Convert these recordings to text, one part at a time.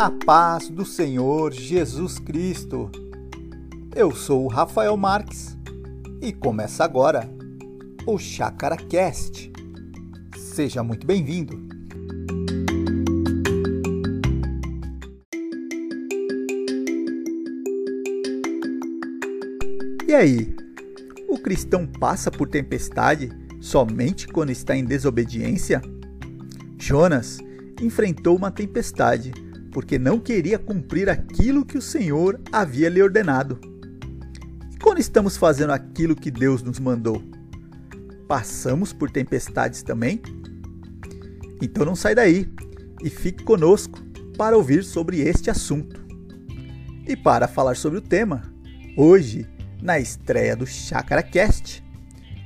A paz do Senhor Jesus Cristo. Eu sou o Rafael Marques e começa agora o Chácara Cast. Seja muito bem-vindo. E aí? O cristão passa por tempestade somente quando está em desobediência? Jonas enfrentou uma tempestade porque não queria cumprir aquilo que o Senhor havia lhe ordenado. E quando estamos fazendo aquilo que Deus nos mandou, passamos por tempestades também? Então não sai daí e fique conosco para ouvir sobre este assunto. E para falar sobre o tema, hoje, na estreia do Chácara Cast,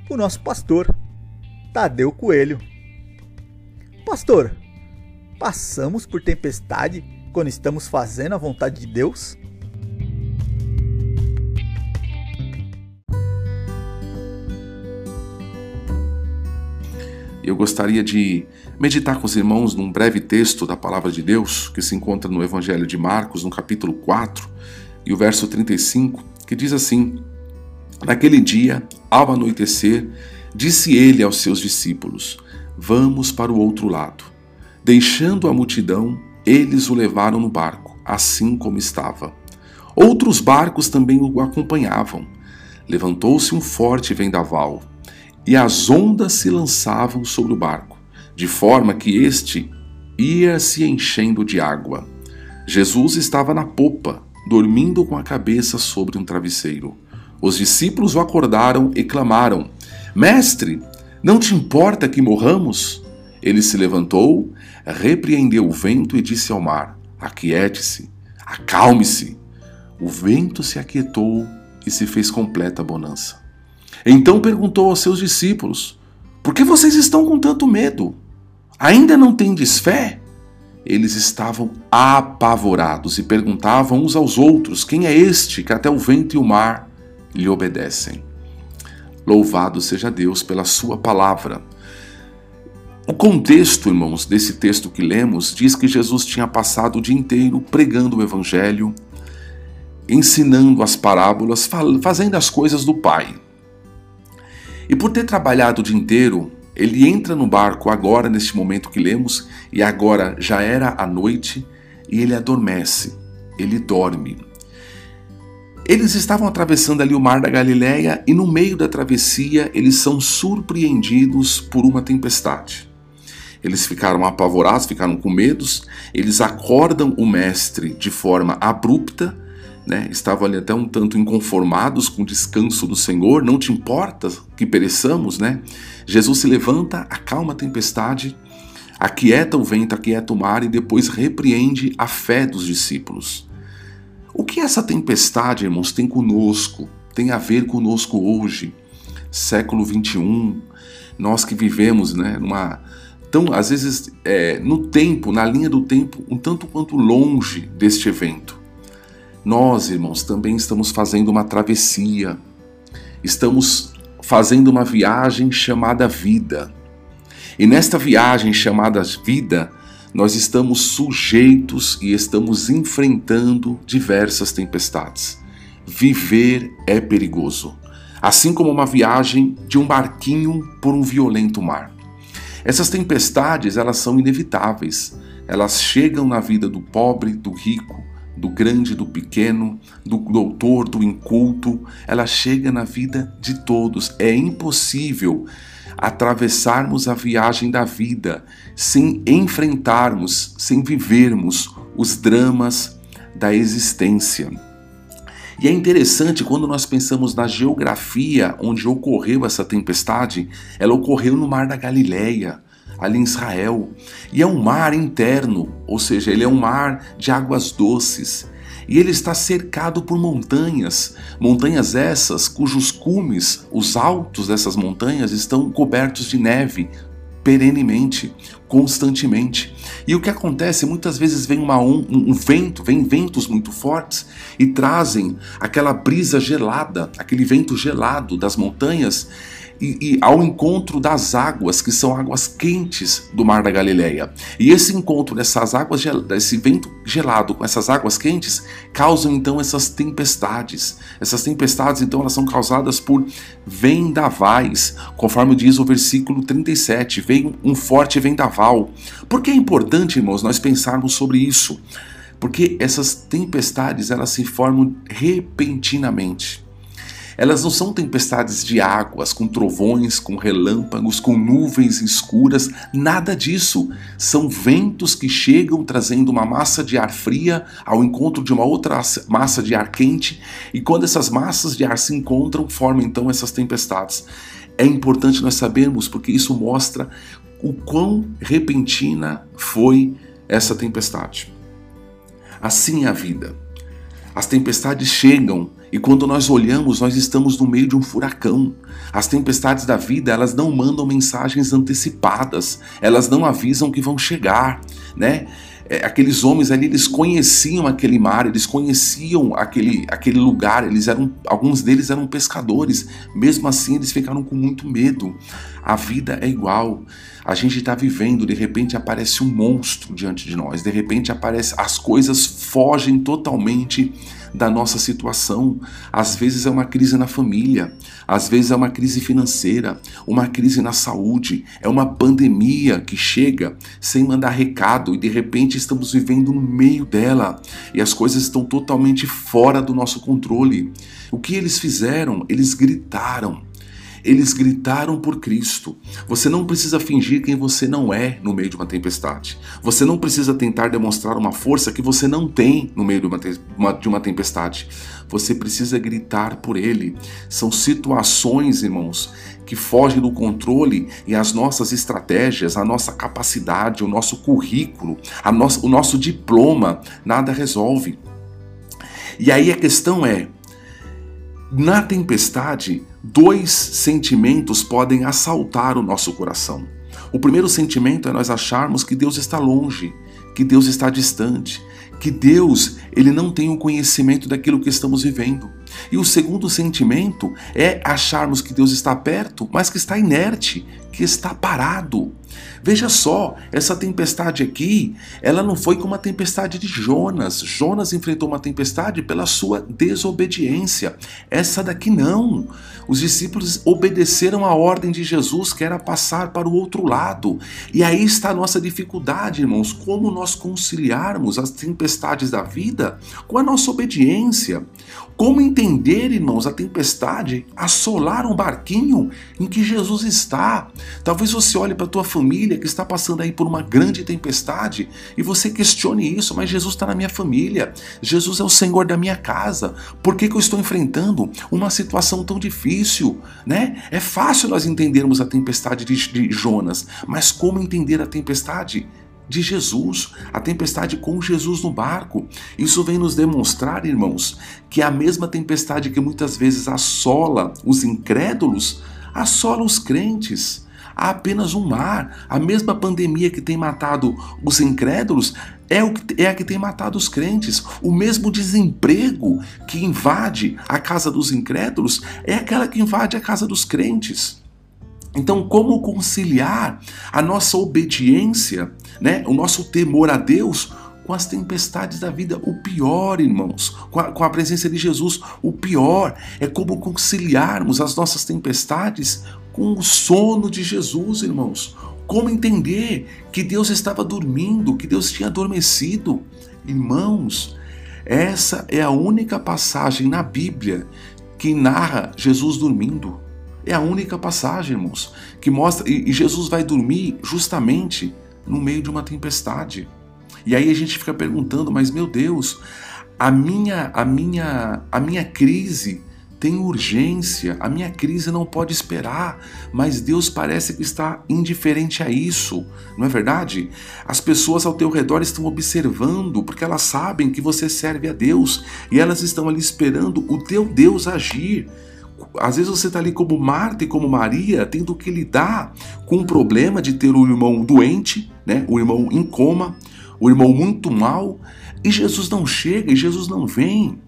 o nosso pastor, Tadeu Coelho. Pastor, passamos por tempestade quando estamos fazendo a vontade de Deus? Eu gostaria de meditar com os irmãos num breve texto da palavra de Deus que se encontra no Evangelho de Marcos, no capítulo 4, e o verso 35, que diz assim: Naquele dia, ao anoitecer, disse ele aos seus discípulos: Vamos para o outro lado. Deixando a multidão, eles o levaram no barco, assim como estava. Outros barcos também o acompanhavam. Levantou-se um forte vendaval, e as ondas se lançavam sobre o barco, de forma que este ia se enchendo de água. Jesus estava na popa, dormindo com a cabeça sobre um travesseiro. Os discípulos o acordaram e clamaram: Mestre, não te importa que morramos? Ele se levantou, repreendeu o vento e disse ao mar: Aquiete-se, acalme-se. O vento se aquietou e se fez completa bonança. Então perguntou aos seus discípulos: Por que vocês estão com tanto medo? Ainda não tendes fé? Eles estavam apavorados e perguntavam uns aos outros: Quem é este que até o vento e o mar lhe obedecem? Louvado seja Deus pela Sua palavra. O contexto, irmãos, desse texto que lemos diz que Jesus tinha passado o dia inteiro pregando o Evangelho, ensinando as parábolas, fazendo as coisas do Pai. E por ter trabalhado o dia inteiro, ele entra no barco agora, neste momento que lemos, e agora já era a noite, e ele adormece, ele dorme. Eles estavam atravessando ali o mar da Galileia e no meio da travessia eles são surpreendidos por uma tempestade. Eles ficaram apavorados, ficaram com medos, eles acordam o mestre de forma abrupta, né? estavam ali até um tanto inconformados com o descanso do Senhor, não te importa que pereçamos, né? Jesus se levanta, acalma a tempestade, aquieta o vento, aquieta o mar e depois repreende a fé dos discípulos. O que essa tempestade, irmãos, tem conosco, tem a ver conosco hoje, século 21, nós que vivemos né, numa tão, às vezes, é, no tempo, na linha do tempo, um tanto quanto longe deste evento. Nós, irmãos, também estamos fazendo uma travessia, estamos fazendo uma viagem chamada vida. E nesta viagem chamada vida, nós estamos sujeitos e estamos enfrentando diversas tempestades. Viver é perigoso, assim como uma viagem de um barquinho por um violento mar. Essas tempestades, elas são inevitáveis. Elas chegam na vida do pobre, do rico, do grande, do pequeno, do doutor, do inculto, ela chega na vida de todos. É impossível atravessarmos a viagem da vida sem enfrentarmos, sem vivermos os dramas da existência. E é interessante quando nós pensamos na geografia onde ocorreu essa tempestade, ela ocorreu no Mar da Galileia, ali em Israel. E é um mar interno, ou seja, ele é um mar de águas doces. E ele está cercado por montanhas, montanhas essas cujos cumes, os altos dessas montanhas, estão cobertos de neve perenemente, constantemente. E o que acontece, muitas vezes vem uma um, um vento, vem ventos muito fortes e trazem aquela brisa gelada, aquele vento gelado das montanhas e, e, ao encontro das águas, que são águas quentes do Mar da Galileia. E esse encontro dessas águas, desse vento gelado com essas águas quentes, causam então essas tempestades. Essas tempestades, então, elas são causadas por vendavais, conforme diz o versículo 37, vem um forte vendaval. Por que é importante, irmãos, nós pensarmos sobre isso? Porque essas tempestades, elas se formam repentinamente. Elas não são tempestades de águas, com trovões, com relâmpagos, com nuvens escuras, nada disso. São ventos que chegam trazendo uma massa de ar fria ao encontro de uma outra massa de ar quente, e quando essas massas de ar se encontram, formam então essas tempestades. É importante nós sabermos porque isso mostra o quão repentina foi essa tempestade. Assim é a vida. As tempestades chegam e quando nós olhamos, nós estamos no meio de um furacão. As tempestades da vida, elas não mandam mensagens antecipadas, elas não avisam que vão chegar, né? É, aqueles homens ali, eles conheciam aquele mar, eles conheciam aquele, aquele lugar, eles eram, alguns deles eram pescadores, mesmo assim eles ficaram com muito medo. A vida é igual. A gente está vivendo, de repente aparece um monstro diante de nós, de repente aparece, as coisas fogem totalmente da nossa situação. Às vezes é uma crise na família, às vezes é uma crise financeira, uma crise na saúde, é uma pandemia que chega sem mandar recado e de repente estamos vivendo no meio dela e as coisas estão totalmente fora do nosso controle. O que eles fizeram? Eles gritaram. Eles gritaram por Cristo. Você não precisa fingir quem você não é no meio de uma tempestade. Você não precisa tentar demonstrar uma força que você não tem no meio de uma, de uma tempestade. Você precisa gritar por Ele. São situações, irmãos, que fogem do controle e as nossas estratégias, a nossa capacidade, o nosso currículo, nosso, o nosso diploma, nada resolve. E aí a questão é: na tempestade, dois sentimentos podem assaltar o nosso coração. O primeiro sentimento é nós acharmos que Deus está longe, que Deus está distante, que Deus ele não tem o conhecimento daquilo que estamos vivendo. E o segundo sentimento é acharmos que Deus está perto, mas que está inerte, que está parado. Veja só, essa tempestade aqui, ela não foi como a tempestade de Jonas. Jonas enfrentou uma tempestade pela sua desobediência. Essa daqui não. Os discípulos obedeceram a ordem de Jesus, que era passar para o outro lado. E aí está a nossa dificuldade, irmãos, como nós conciliarmos as tempestades da vida com a nossa obediência. Como entender, irmãos, a tempestade assolar um barquinho em que Jesus está? Talvez você olhe para a tua família que está passando aí por uma grande tempestade e você questione isso, mas Jesus está na minha família, Jesus é o Senhor da minha casa. Por que, que eu estou enfrentando uma situação tão difícil? Né? É fácil nós entendermos a tempestade de, de Jonas, mas como entender a tempestade de Jesus, a tempestade com Jesus no barco. Isso vem nos demonstrar, irmãos, que a mesma tempestade que muitas vezes assola os incrédulos, assola os crentes. Há apenas um mar. A mesma pandemia que tem matado os incrédulos é, o que, é a que tem matado os crentes. O mesmo desemprego que invade a casa dos incrédulos é aquela que invade a casa dos crentes. Então, como conciliar a nossa obediência, né, o nosso temor a Deus com as tempestades da vida? O pior, irmãos, com a, com a presença de Jesus, o pior é como conciliarmos as nossas tempestades com o sono de Jesus, irmãos. Como entender que Deus estava dormindo, que Deus tinha adormecido? Irmãos, essa é a única passagem na Bíblia que narra Jesus dormindo. É a única passagem, irmãos, que mostra. E Jesus vai dormir justamente no meio de uma tempestade. E aí a gente fica perguntando, mas meu Deus, a minha, a minha, a minha crise tem urgência, a minha crise não pode esperar, mas Deus parece que está indiferente a isso, não é verdade? As pessoas ao teu redor estão observando, porque elas sabem que você serve a Deus e elas estão ali esperando o teu Deus agir. Às vezes você está ali como Marta e como Maria, tendo que lidar com o problema de ter o irmão doente, né? o irmão em coma, o irmão muito mal, e Jesus não chega, e Jesus não vem.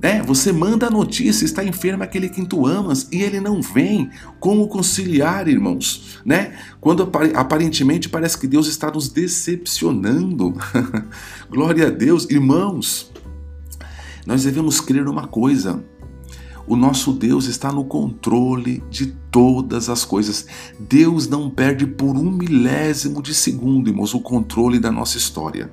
Né? Você manda a notícia, está enfermo aquele que tu amas e ele não vem. Como conciliar, irmãos? Né? Quando aparentemente parece que Deus está nos decepcionando. Glória a Deus, irmãos. Nós devemos crer numa coisa. O nosso Deus está no controle de todas as coisas. Deus não perde por um milésimo de segundo, irmãos, o controle da nossa história.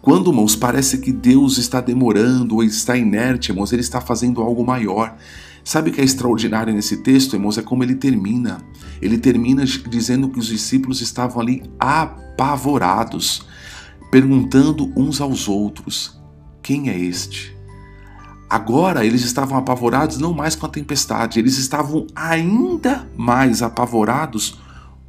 Quando, irmãos, parece que Deus está demorando ou está inerte, irmãos, ele está fazendo algo maior. Sabe o que é extraordinário nesse texto, irmãos? É como ele termina. Ele termina dizendo que os discípulos estavam ali apavorados, perguntando uns aos outros: quem é este? Agora eles estavam apavorados não mais com a tempestade, eles estavam ainda mais apavorados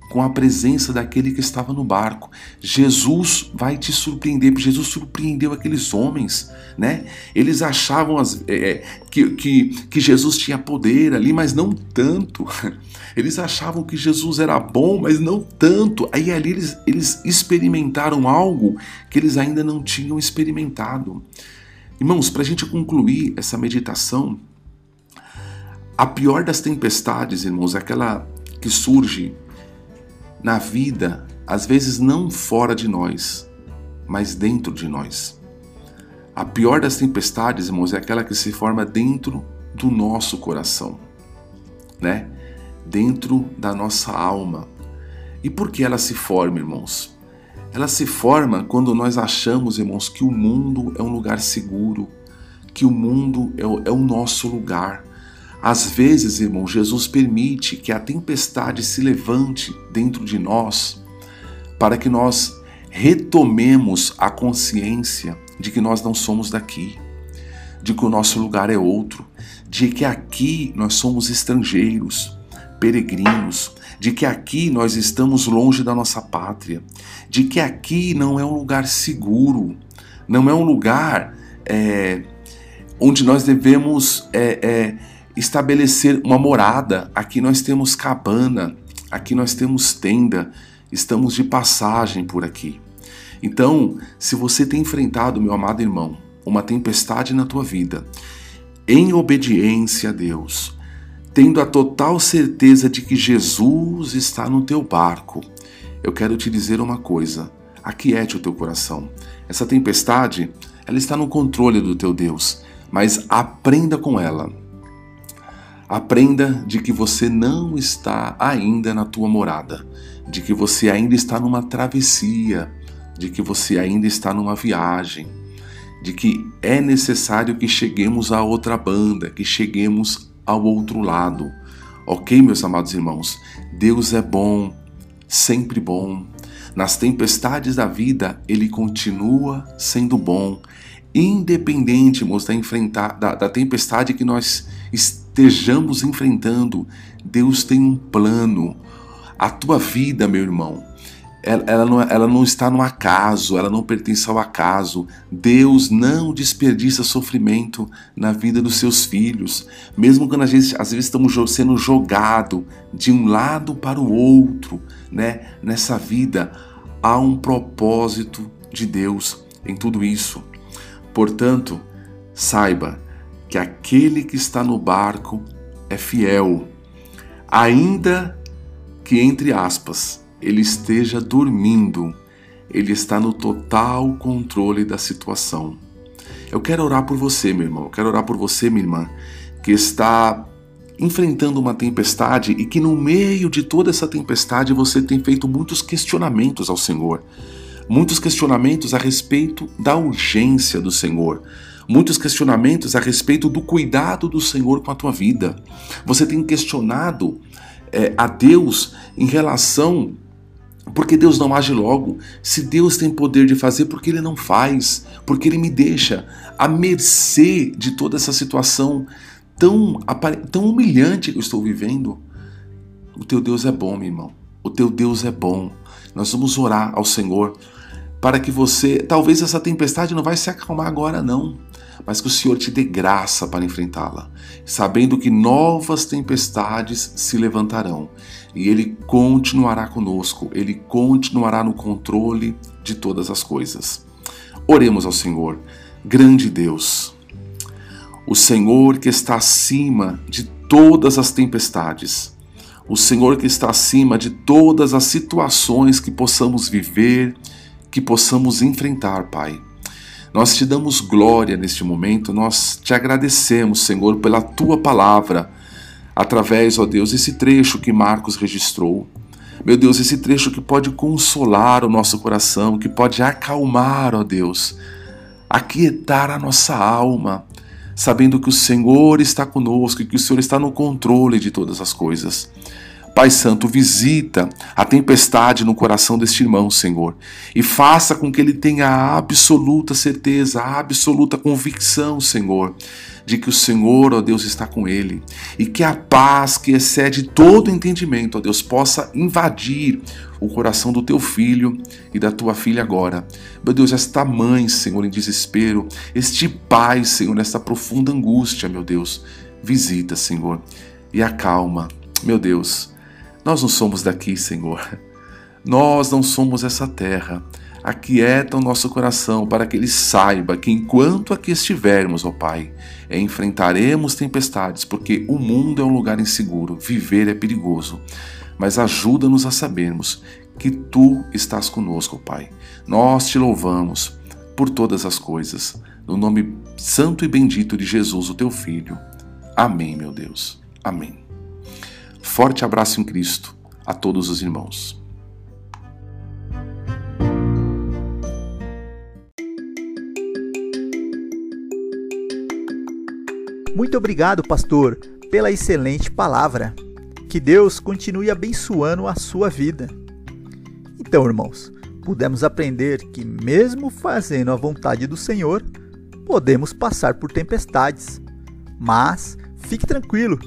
com a presença daquele que estava no barco. Jesus vai te surpreender, porque Jesus surpreendeu aqueles homens, né? Eles achavam as, é, é que, que, que Jesus tinha poder ali, mas não tanto. Eles achavam que Jesus era bom, mas não tanto. Aí ali eles, eles experimentaram algo que eles ainda não tinham experimentado. Irmãos, para a gente concluir essa meditação, a pior das tempestades, irmãos, é aquela que surge na vida, às vezes não fora de nós, mas dentro de nós. A pior das tempestades, irmãos, é aquela que se forma dentro do nosso coração, né? Dentro da nossa alma. E por que ela se forma, irmãos? Ela se forma quando nós achamos, irmãos, que o mundo é um lugar seguro, que o mundo é o, é o nosso lugar, às vezes, irmão, Jesus permite que a tempestade se levante dentro de nós para que nós retomemos a consciência de que nós não somos daqui, de que o nosso lugar é outro, de que aqui nós somos estrangeiros, peregrinos, de que aqui nós estamos longe da nossa pátria, de que aqui não é um lugar seguro, não é um lugar é, onde nós devemos é, é, estabelecer uma morada. Aqui nós temos cabana, aqui nós temos tenda, estamos de passagem por aqui. Então, se você tem enfrentado, meu amado irmão, uma tempestade na tua vida, em obediência a Deus, tendo a total certeza de que Jesus está no teu barco, eu quero te dizer uma coisa: aquiete o teu coração. Essa tempestade, ela está no controle do teu Deus, mas aprenda com ela Aprenda de que você não está ainda na tua morada, de que você ainda está numa travessia, de que você ainda está numa viagem, de que é necessário que cheguemos à outra banda, que cheguemos ao outro lado. Ok, meus amados irmãos? Deus é bom, sempre bom. Nas tempestades da vida, Ele continua sendo bom, independente, da, enfrentar, da, da tempestade que nós estejamos enfrentando, Deus tem um plano. A tua vida, meu irmão, ela, ela, não, ela não está no acaso, ela não pertence ao acaso. Deus não desperdiça sofrimento na vida dos seus filhos. Mesmo quando a gente, às vezes estamos sendo jogados de um lado para o outro, né? nessa vida, há um propósito de Deus em tudo isso. Portanto, saiba que aquele que está no barco é fiel, ainda que, entre aspas, ele esteja dormindo, ele está no total controle da situação. Eu quero orar por você, meu irmão, eu quero orar por você, minha irmã, que está enfrentando uma tempestade e que no meio de toda essa tempestade você tem feito muitos questionamentos ao Senhor. Muitos questionamentos a respeito da urgência do Senhor, muitos questionamentos a respeito do cuidado do Senhor com a tua vida. Você tem questionado é, a Deus em relação porque Deus não age logo. Se Deus tem poder de fazer, porque Ele não faz? Porque Ele me deixa à mercê de toda essa situação tão, tão humilhante que eu estou vivendo? O teu Deus é bom, meu irmão. O teu Deus é bom. Nós vamos orar ao Senhor para que você. Talvez essa tempestade não vai se acalmar agora, não mas que o Senhor te dê graça para enfrentá-la, sabendo que novas tempestades se levantarão e Ele continuará conosco, Ele continuará no controle de todas as coisas. Oremos ao Senhor, grande Deus. o Senhor que está acima de todas as tempestades, o Senhor que está acima de todas as situações que possamos viver, que possamos enfrentar, Pai. Nós te damos glória neste momento, nós te agradecemos, Senhor, pela tua palavra, através, ó Deus, esse trecho que Marcos registrou. Meu Deus, esse trecho que pode consolar o nosso coração, que pode acalmar, ó Deus, aquietar a nossa alma, sabendo que o Senhor está conosco e que o Senhor está no controle de todas as coisas. Pai Santo, visita a tempestade no coração deste irmão, Senhor, e faça com que ele tenha a absoluta certeza, a absoluta convicção, Senhor, de que o Senhor, ó Deus, está com ele e que a paz que excede todo entendimento, ó Deus, possa invadir o coração do teu filho e da tua filha agora. Meu Deus, esta mãe, Senhor, em desespero, este pai, Senhor, nesta profunda angústia, meu Deus, visita, Senhor, e acalma, meu Deus nós não somos daqui, Senhor. Nós não somos essa terra. Aquieta o nosso coração para que ele saiba que enquanto aqui estivermos, ó Pai, enfrentaremos tempestades, porque o mundo é um lugar inseguro, viver é perigoso. Mas ajuda-nos a sabermos que tu estás conosco, Pai. Nós te louvamos por todas as coisas, no nome santo e bendito de Jesus, o teu Filho. Amém, meu Deus. Amém. Forte abraço em Cristo a todos os irmãos. Muito obrigado, pastor, pela excelente palavra. Que Deus continue abençoando a sua vida. Então, irmãos, pudemos aprender que, mesmo fazendo a vontade do Senhor, podemos passar por tempestades. Mas fique tranquilo,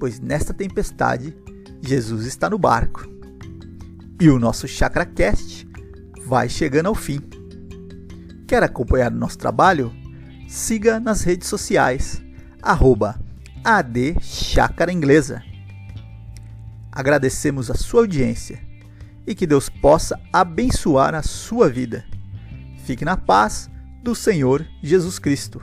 pois nesta tempestade Jesus está no barco. E o nosso ChakraCast vai chegando ao fim. Quer acompanhar o nosso trabalho? Siga nas redes sociais, arroba. Agradecemos a sua audiência e que Deus possa abençoar a sua vida. Fique na paz do Senhor Jesus Cristo.